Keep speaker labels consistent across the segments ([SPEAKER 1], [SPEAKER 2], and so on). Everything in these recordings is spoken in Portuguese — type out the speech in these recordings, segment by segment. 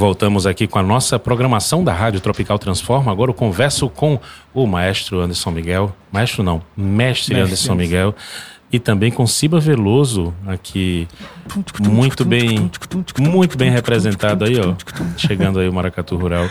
[SPEAKER 1] Voltamos aqui com a nossa programação da Rádio Tropical Transforma. Agora eu converso com o maestro Anderson Miguel. Maestro não, mestre, mestre Anderson Miguel. E também com Ciba Veloso, aqui muito bem, muito bem representado aí, ó. Chegando aí o Maracatu Rural.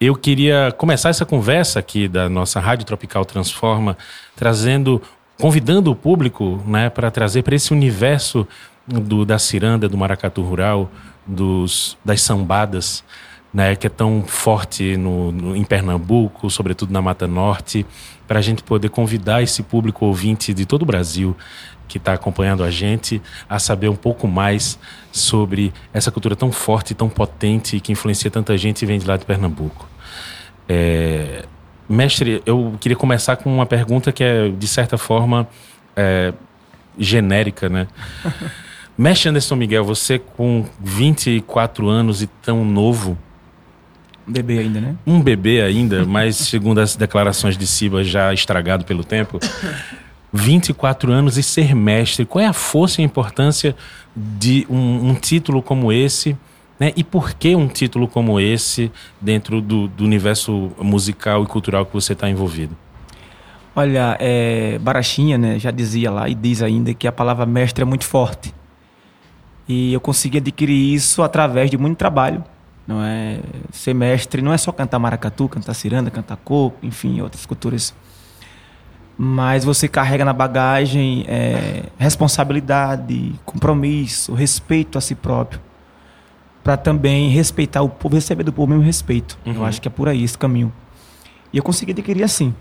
[SPEAKER 1] Eu queria começar essa conversa aqui da nossa Rádio Tropical Transforma, trazendo, convidando o público, né, para trazer para esse universo do, da ciranda, do maracatu rural, dos, das sambadas, né, que é tão forte no, no, em Pernambuco, sobretudo na Mata Norte, para a gente poder convidar esse público ouvinte de todo o Brasil que está acompanhando a gente a saber um pouco mais sobre essa cultura tão forte, tão potente, que influencia tanta gente e vem de lá de Pernambuco. É, mestre, eu queria começar com uma pergunta que é, de certa forma, é, genérica, né? Mestre Anderson Miguel, você com 24 anos e tão novo.
[SPEAKER 2] Um bebê ainda, né?
[SPEAKER 1] Um bebê ainda, mas segundo as declarações de Siba, já estragado pelo tempo. 24 anos e ser mestre. Qual é a força e a importância de um, um título como esse? Né? E por que um título como esse dentro do, do universo musical e cultural que você está envolvido?
[SPEAKER 2] Olha, é, Barachinha né, já dizia lá e diz ainda que a palavra mestre é muito forte. E eu consegui adquirir isso através de muito trabalho. Não é ser mestre não é só cantar maracatu, cantar ciranda, cantar coco, enfim, outras culturas. Mas você carrega na bagagem é, responsabilidade, compromisso, respeito a si próprio, para também respeitar o povo, receber do povo o mesmo respeito. Uhum. Eu acho que é por aí esse caminho. E eu consegui adquirir assim,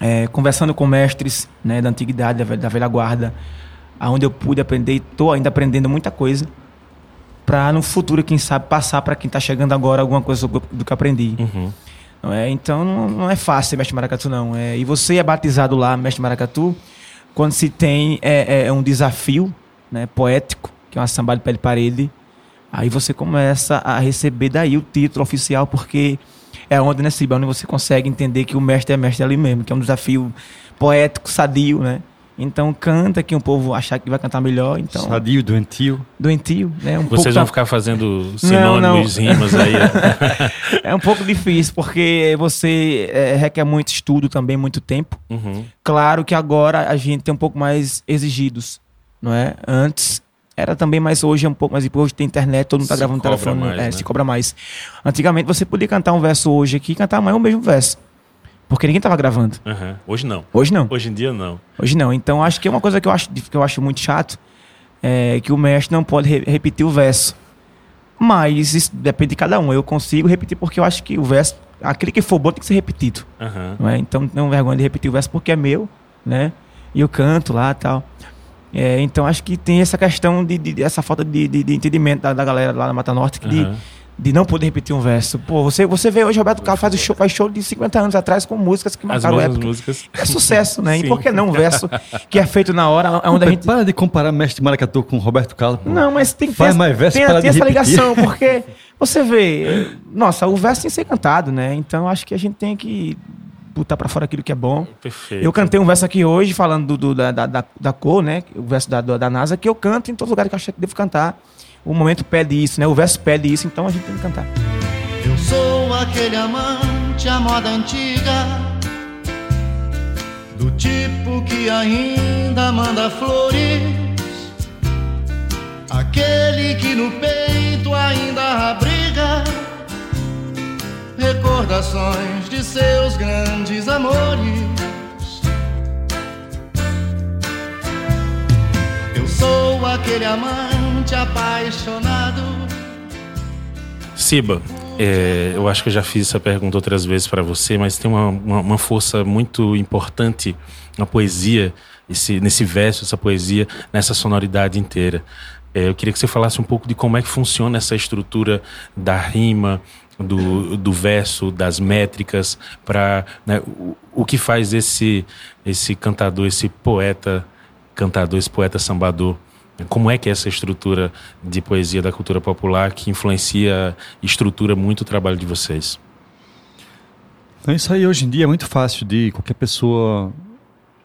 [SPEAKER 2] é, conversando com mestres né, da antiguidade, da velha guarda, aonde eu pude aprender e estou ainda aprendendo muita coisa para no futuro, quem sabe, passar para quem está chegando agora alguma coisa do que aprendi. Uhum. Não é? Então não, não, é fácil ser mestre maracatu, não. É, e você é batizado lá, mestre maracatu, quando se tem é, é, é um desafio né, poético, que é uma samba de pé de parede, aí você começa a receber daí o título oficial, porque é onde, né, Ciba, onde você consegue entender que o mestre é mestre ali mesmo, que é um desafio poético, sadio, né? Então canta que o povo achar que vai cantar melhor. Então,
[SPEAKER 3] Sadio, doentio.
[SPEAKER 2] Doentio, né?
[SPEAKER 1] Um Vocês vão ficar fazendo sinônimos, não, não. rimas aí.
[SPEAKER 2] é um pouco difícil, porque você é, requer muito estudo também, muito tempo. Uhum. Claro que agora a gente tem um pouco mais exigidos, não é? Antes era também, mas hoje é um pouco mais. Hoje tem internet, todo mundo tá se gravando no telefone, mais, é, né? se cobra mais. Antigamente você podia cantar um verso hoje aqui e cantar amanhã o mesmo verso. Porque ninguém tava gravando.
[SPEAKER 1] Uhum. Hoje não.
[SPEAKER 2] Hoje não.
[SPEAKER 1] Hoje em dia não.
[SPEAKER 2] Hoje não. Então acho que é uma coisa que eu acho, que eu acho muito chato é que o mestre não pode re repetir o verso. Mas isso depende de cada um. Eu consigo repetir porque eu acho que o verso, aquele que for bom tem que ser repetido. Uhum. Não é? Então não vergonha de repetir o verso porque é meu, né? E eu canto lá tal. É, então acho que tem essa questão de, de essa falta de, de, de entendimento da, da, galera lá na Mata Norte que uhum. de, de não poder repetir um verso. Pô, você, você vê hoje Roberto Carlos faz, show, faz show de 50 anos atrás com músicas que marcaram As época. músicas. É sucesso, né? Sim. E por que não um verso que é feito na hora, onde a gente...
[SPEAKER 3] Para de comparar Mestre Maracatu com Roberto Carlos.
[SPEAKER 2] Pô. Não, mas tem que
[SPEAKER 3] ter, mais verso
[SPEAKER 2] tem, tem essa ligação, porque você vê... Nossa, o verso tem que ser cantado, né? Então acho que a gente tem que botar para fora aquilo que é bom. Perfeito. Eu cantei um verso aqui hoje, falando do, do da, da, da, cor, né? O verso da, da NASA, que eu canto em todo lugar que eu acho que devo cantar. O momento pede isso, né? O verso pede isso, então a gente tem que cantar.
[SPEAKER 4] Eu sou aquele amante à moda antiga, do tipo que ainda manda flores, aquele que no peito ainda abriga recordações de seus grandes amores. Eu sou aquele amante apaixonado.
[SPEAKER 1] Siba, é, eu acho que eu já fiz essa pergunta outras vezes para você, mas tem uma, uma, uma, força muito importante na poesia, esse, nesse verso, essa poesia, nessa sonoridade inteira. É, eu queria que você falasse um pouco de como é que funciona essa estrutura da rima, do, do verso, das métricas, para né, o, o que faz esse, esse cantador, esse poeta, cantador, esse poeta sambador como é que é essa estrutura de poesia da cultura popular que influencia e estrutura muito o trabalho de vocês?
[SPEAKER 3] Então isso aí hoje em dia é muito fácil de qualquer pessoa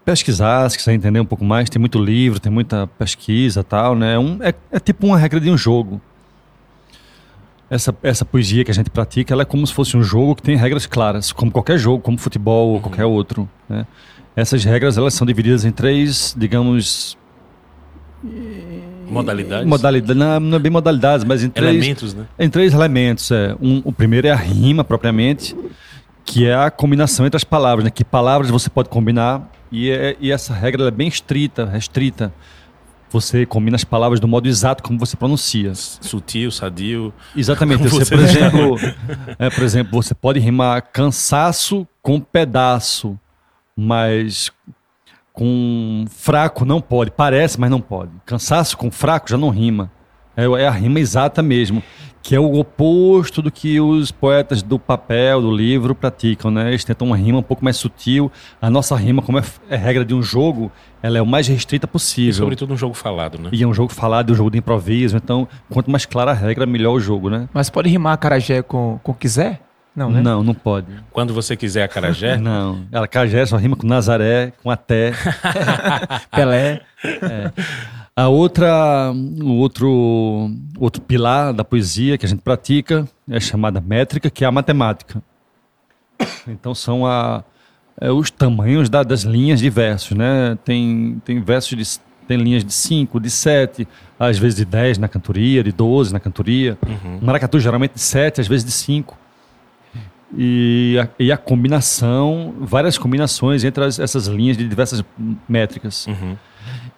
[SPEAKER 3] pesquisar, se quiser entender um pouco mais, tem muito livro, tem muita pesquisa tal, né? Um, é, é tipo uma regra de um jogo. essa, essa poesia que a gente pratica, ela é como se fosse um jogo que tem regras claras, como qualquer jogo, como futebol ou qualquer outro. Né? Essas regras elas são divididas em três, digamos,
[SPEAKER 1] Modalidades?
[SPEAKER 3] modalidades, não, não é bem modalidades, mas em três,
[SPEAKER 1] Elementos, né?
[SPEAKER 3] em três elementos. É. Um, o primeiro é a rima propriamente, que é a combinação entre as palavras, né? Que palavras você pode combinar e, é- e essa regra é bem estrita, restrita. Você combina as palavras do modo exato como você pronuncia.
[SPEAKER 1] Sutil, sadio.
[SPEAKER 3] Exatamente. Você,
[SPEAKER 1] você-
[SPEAKER 3] por exemplo, é, por exemplo, você pode rimar cansaço com pedaço, mas com fraco não pode. Parece, mas não pode. Cansaço com fraco já não rima. É, é a rima exata mesmo, que é o oposto do que os poetas do papel, do livro praticam, né? Eles tentam uma rima um pouco mais sutil. A nossa rima, como é, é regra de um jogo, ela é o mais restrita
[SPEAKER 1] E
[SPEAKER 3] possível.
[SPEAKER 1] sobretudo um jogo falado, né?
[SPEAKER 3] E é um jogo falado, é um jogo de improviso. Então, quanto mais clara a regra, melhor o jogo, né?
[SPEAKER 2] Mas pode rimar acarajé com, com quiser? Não, né?
[SPEAKER 3] Não, não pode.
[SPEAKER 1] Quando você quiser acarajé,
[SPEAKER 3] Não. Ela Cajé só rima com Nazaré, com até.
[SPEAKER 2] Pelé.
[SPEAKER 3] A outra, o outro, outro pilar da poesia que a gente pratica é chamada métrica, que é a matemática. Então são a, é, os tamanhos da- das linhas de versos, né? Tem, tem versos de tem linhas de 5, de 7, às vezes de 10 na cantoria, de 12 na cantoria. Maracatu geralmente de 7, às vezes de 5. E a, e a combinação, várias combinações entre as- essas linhas de diversas métricas.
[SPEAKER 1] Uhum.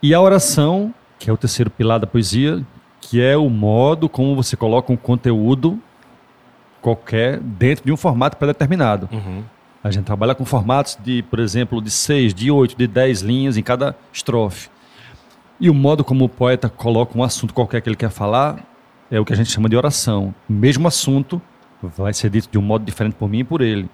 [SPEAKER 3] E a oração, que é o terceiro pilar da poesia, que é o modo como você coloca um conteúdo qualquer dentro de um formato pré-determinado.
[SPEAKER 1] Uhum.
[SPEAKER 3] A gente trabalha com formatos de, por exemplo, de seis, de oito, de dez linhas em cada estrofe. E o modo como o poeta coloca um assunto qualquer que ele quer falar é o que a gente chama de oração. O mesmo assunto vai ser dito de um modo diferente por mim e por ele.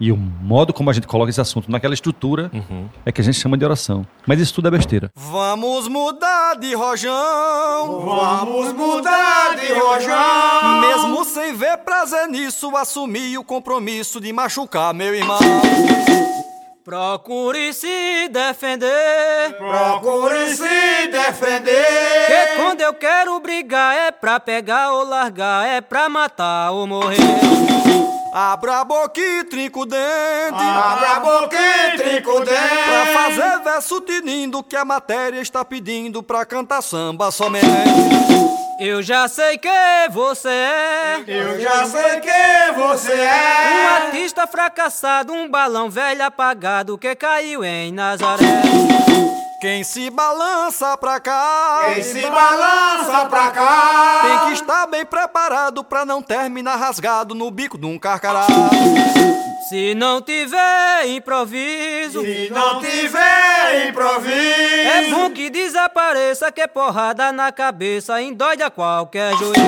[SPEAKER 3] E o modo como a gente coloca esse assunto naquela estrutura
[SPEAKER 1] Uhum.
[SPEAKER 3] é que a gente chama de oração. Mas isso tudo é besteira.
[SPEAKER 5] Vamos mudar de rojão.
[SPEAKER 6] Vamos mudar de rojão.
[SPEAKER 5] Mesmo sem ver prazer nisso, assumir o compromisso de machucar meu irmão. Procure se defender.
[SPEAKER 6] Procure se defender.
[SPEAKER 5] Que quando eu quero brigar é pra pegar ou largar, é pra matar ou morrer. Abra a boca e trinca o dente.
[SPEAKER 6] Abra a boca e trinca o
[SPEAKER 5] Pra
[SPEAKER 6] dente.
[SPEAKER 5] fazer verso tinindo que a matéria está pedindo pra cantar samba somente. Eu já sei que você é
[SPEAKER 6] Eu já sei quem você
[SPEAKER 5] um
[SPEAKER 6] é.
[SPEAKER 5] artista fracassado, um balão velho apagado que caiu em Nazaré. Quem se balança pra cá
[SPEAKER 6] Quem se balança pra cá.
[SPEAKER 5] tem que estar bem preparado pra não terminar rasgado no bico de um carcará. Se não tiver improviso,
[SPEAKER 6] Se não tiver improviso.
[SPEAKER 5] É bom que desapareça, que porrada na cabeça endóide a qualquer juiz.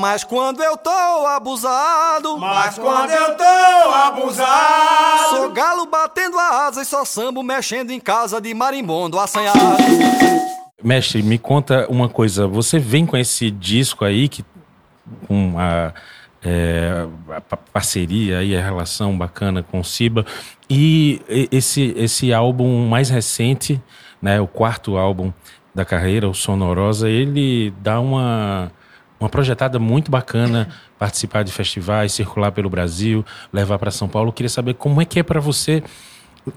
[SPEAKER 5] Mas quando eu tô abusado,
[SPEAKER 6] Mas quando eu tô abusado.
[SPEAKER 5] sou galo batendo asas, só sambo mexendo em casa de marimbondo assanhado.
[SPEAKER 1] Mestre, me conta uma coisa. Você vem com esse disco aí, que, com a, é, a pa- parceria e a relação bacana com o Siba, e e- esse, esse álbum mais recente, né, o quarto álbum da carreira, o Sonorosa, ele dá uma, uma projetada muito bacana, participar de festivais, circular pelo Brasil, levar para São Paulo. Eu queria saber como é que é para você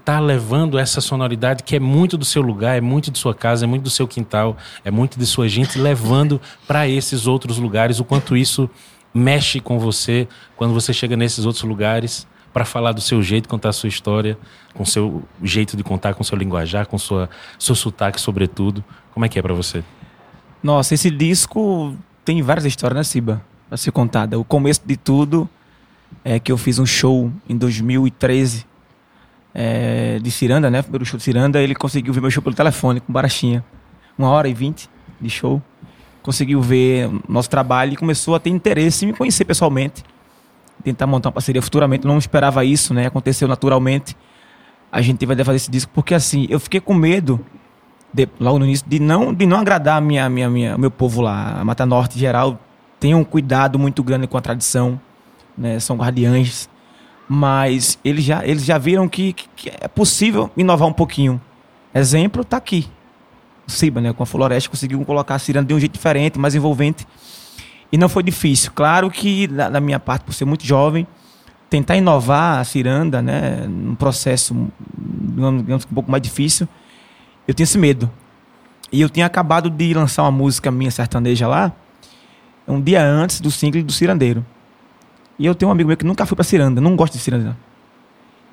[SPEAKER 1] tá levando essa sonoridade que é muito do seu lugar, é muito de sua casa, é muito do seu quintal, é muito de sua gente, levando para esses outros lugares, o quanto isso mexe com você quando você chega nesses outros lugares para falar do seu jeito, contar a sua história, com seu jeito de contar, com seu linguajar, com sua seu sotaque sobretudo. Como é que é para você?
[SPEAKER 2] Nossa, esse disco tem várias histórias, né, Siba? Pra ser contada. O começo de tudo é que eu fiz um show em 2013 é, de Ciranda, né? Primeiro show de Ciranda. Ele conseguiu ver meu show pelo telefone, com Barachinha. Uma hora e vinte de show. Conseguiu ver nosso trabalho e começou a ter interesse em me conhecer pessoalmente. Tentar montar uma parceria futuramente. Não esperava isso, né? Aconteceu naturalmente. A gente vai fazer esse disco porque, assim, eu fiquei com medo de- logo no início, de não, de não agradar minha, minha, minha, meu povo lá. A Mata Norte, em geral, tem um cuidado muito grande com a tradição, né? São guardiães. Mas eles já, eles já viram que, que- é possível inovar um pouquinho. Exemplo tá aqui. O Siba, né? Com a Floresta, conseguiu colocar a ciranda de um jeito diferente, mais envolvente. E não foi difícil. Claro que, da, minha parte, por ser muito jovem, tentar inovar a ciranda, né, num processo digamos, um pouco mais difícil, eu tinha esse medo. E eu tinha acabado de lançar uma música minha sertaneja lá, um dia antes do single do Cirandeiro. E eu tenho um amigo meu que nunca foi pra ciranda, não gosta de ciranda.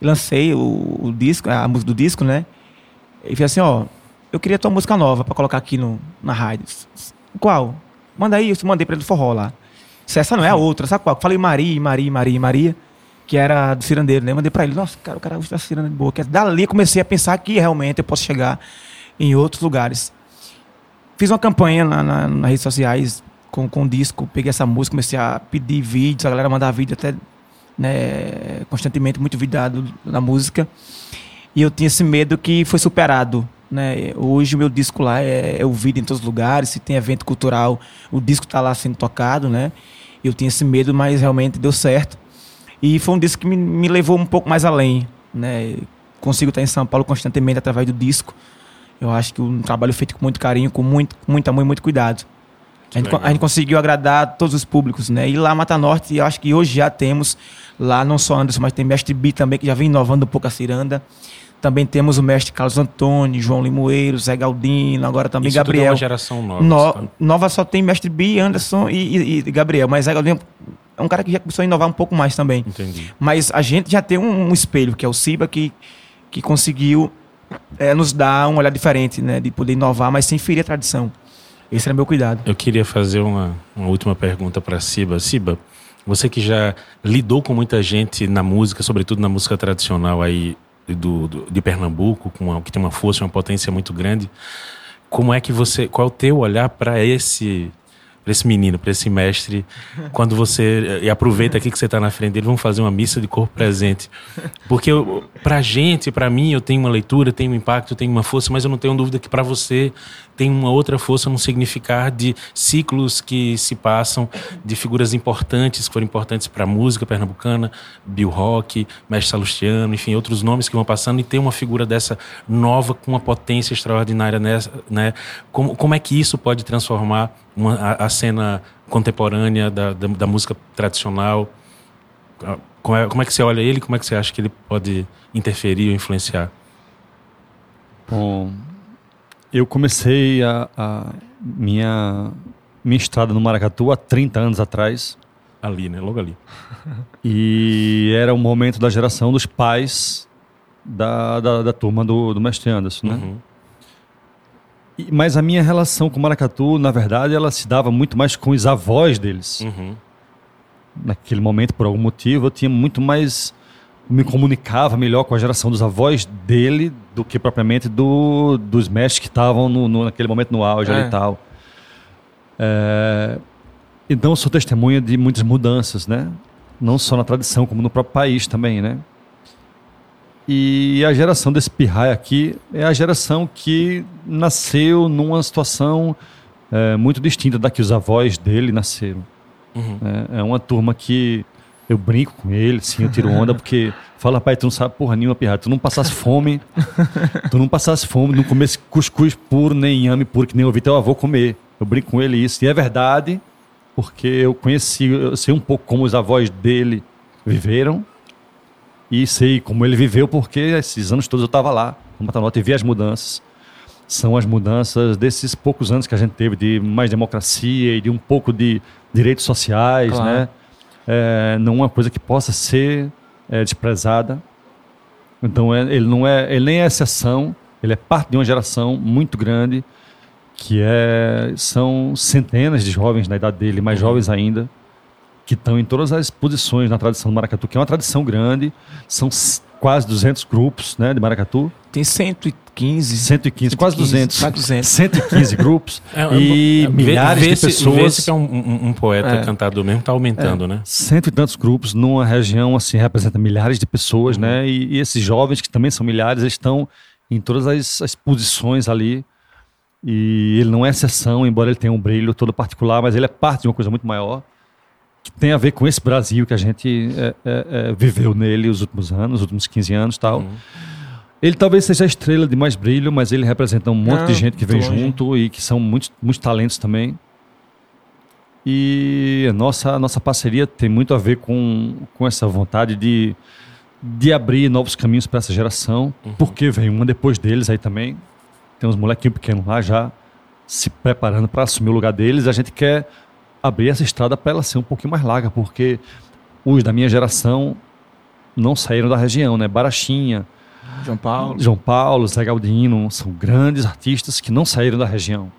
[SPEAKER 2] Lancei o, o disco, a música do disco, né? E falei assim, ó, eu queria tua música nova para colocar aqui no, na rádio. Qual? Manda aí, eu mandei pra ele do forró lá. Se essa não é a outra, sabe qual? Falei Maria, Maria, Maria, Maria, que era do cirandeiro, né? Mandei pra ele, nossa, cara, o cara usa ciranda de boa. Que dali comecei a pensar que realmente eu posso chegar em outros lugares. Fiz uma campanha na, na, nas redes sociais com, com disco, peguei essa música, comecei a pedir vídeos, a galera mandava vídeo até né, constantemente, muito vídeo da, da música. E eu tinha esse medo que foi superado. Né? Hoje o meu disco lá é, é ouvido em todos os lugares, se tem evento cultural, o disco está lá sendo tocado, né? Eu tinha esse medo, mas realmente deu certo. E foi um disco que me, me levou um pouco mais além, né? Consigo estar em São Paulo constantemente através do disco. Eu acho que um trabalho feito com muito carinho, com muito, muito amor e muito cuidado. A gente, a gente, conseguiu agradar todos os públicos, né? E lá Mata Norte, eu acho que hoje já temos lá não só Anderson, mas tem Mestre B também, que já vem inovando um pouco a ciranda. Também temos o mestre Carlos Antônio, João Limoeiro, Zé Galdino, agora também
[SPEAKER 1] Isso
[SPEAKER 2] Gabriel.
[SPEAKER 1] Tudo é uma geração nova.
[SPEAKER 2] No, tá? Nova só tem mestre B, Anderson e, e, e, Gabriel, mas Zé Galdino é um cara que já começou a inovar um pouco mais também.
[SPEAKER 1] Entendi.
[SPEAKER 2] Mas a gente já tem um, um espelho, que é o Ciba, que, que conseguiu é, nos dar um olhar diferente, né? De poder inovar, mas sem ferir a tradição. Esse era meu cuidado.
[SPEAKER 1] Eu queria fazer uma, uma última pergunta para Ciba. Ciba, você que já lidou com muita gente na música, sobretudo na música tradicional aí do, do de Pernambuco, com uma, que tem uma força, uma potência muito grande, como é que você, qual é o teu olhar para esse para esse menino, para esse mestre, quando você e aproveita aqui que você está na frente dele, vamos fazer uma missa de corpo presente, porque para gente, para mim, eu tenho uma leitura, tenho um impacto, tenho uma força, mas eu não tenho dúvida que para você tem uma outra força no significar de ciclos que se passam, de figuras importantes que foram importantes para a música pernambucana, Bill Rock, Mestre Salustiano, enfim, outros nomes que vão passando e tem uma figura dessa nova com uma potência extraordinária nessa, né? Como, como é que isso pode transformar uma, a, cena contemporânea da, da, da música tradicional? Como é, como é que você olha ele? Como é que você acha que ele pode interferir ou influenciar?
[SPEAKER 3] Bom, eu comecei a, a, minha, minha estrada no Maracatu há 30 anos atrás.
[SPEAKER 1] Ali, né? Logo ali.
[SPEAKER 3] E era o momento da geração dos pais da, da, da turma do, do Mestre Anderson, né? Uhum. Mas a minha relação com o maracatu, na verdade, ela se dava muito mais com os avós deles. Uhum. Naquele momento, por algum motivo, eu tinha muito mais. me comunicava melhor com a geração dos avós dele do que propriamente do, dos mestres que estavam no, no, naquele momento no auge é. e tal. É, então, eu sou testemunha de muitas mudanças, né? Não só na tradição, como no próprio país também, né? E a geração desse pirraia aqui é a geração que nasceu numa situação é, muito distinta da que os avós dele nasceram. Uhum. É, é, uma turma que eu brinco com ele, sim, eu tiro onda, porque fala, pai, tu não sabe porra nenhuma, pirraia, tu não passasse fome, tu não passasse fome, não comesse cuscuz puro, nem inhame puro, que nem eu ouvi teu avô comer. Eu brinco com ele isso. E é verdade, porque eu conheci, eu sei um pouco como os avós dele viveram, e sei como ele viveu, porque esses anos todos eu estava lá, no Matanota, e vi as mudanças. São as mudanças desses poucos anos que a gente teve de mais democracia e de um pouco de direitos sociais, claro. né? É, não uma coisa que possa ser é, desprezada. Então é, ele não é, ele nem é exceção, ele é parte de uma geração muito grande que é são centenas de jovens na idade dele, mais uhum. jovens ainda, que estão em todas as posições na tradição do maracatu, que é uma tradição grande, são quase 200 grupos né, de maracatu.
[SPEAKER 2] Tem 115.
[SPEAKER 3] 115, 115 quase 200.
[SPEAKER 2] Quase 200.
[SPEAKER 3] 115 grupos é, e é, milhares de pessoas.
[SPEAKER 1] Vê que é um, um, um poeta é. cantador mesmo, está aumentando, é. né?
[SPEAKER 3] Cento e tantos grupos numa região assim, representa milhares de pessoas, uhum. né? E, e, esses jovens, que também são milhares, eles estão em todas as, as posições ali. E ele não é exceção, embora ele tenha um brilho todo particular, mas ele é parte de uma coisa muito maior que tem a ver com esse Brasil que a gente é, é, é, viveu nele os últimos anos, os últimos 15 anos tal. Uhum. Ele talvez seja a estrela de mais brilho, mas ele representa um monte Não, de gente que vem longe. junto e que são muitos, muitos talentos também. E a nossa, nossa parceria tem muito a ver com, com essa vontade de, de abrir novos caminhos para essa geração, uhum. porque vem uma depois deles aí também. Tem uns molequinhos pequenos lá já se preparando para assumir o lugar deles. A gente quer abrir essa estrada para ela ser um pouquinho mais larga, porque os da minha geração não saíram da região, né? Barachinha,
[SPEAKER 2] João Paulo,
[SPEAKER 3] João Paulo, Zé Galdino, são grandes artistas que não saíram da região.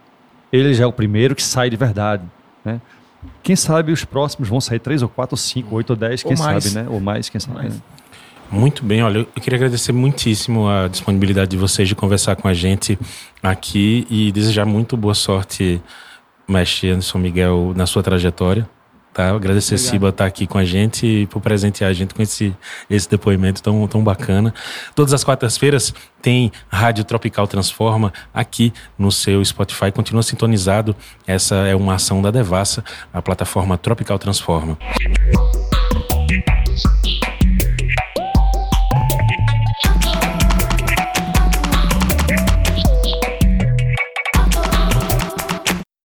[SPEAKER 3] Ele já é o primeiro que sai de verdade, né? Quem sabe os próximos vão sair três ou quatro, ou cinco, oito ou dez, quem sabe, né? Ou mais, quem sabe. Mais. Né?
[SPEAKER 1] Muito bem, olha, eu queria agradecer muitíssimo a disponibilidade de vocês de conversar com a gente aqui e desejar muito boa sorte, mestre Anderson Miguel, na sua trajetória. Tá? Agradecer Obrigado. Siba estar aqui com a gente e por presentear a gente com esse, esse depoimento tão, tão bacana. Todas as quartas-feiras tem Rádio Tropical Transforma aqui no seu Spotify. Continua sintonizado. Essa é uma ação da Devassa, a plataforma Tropical Transforma.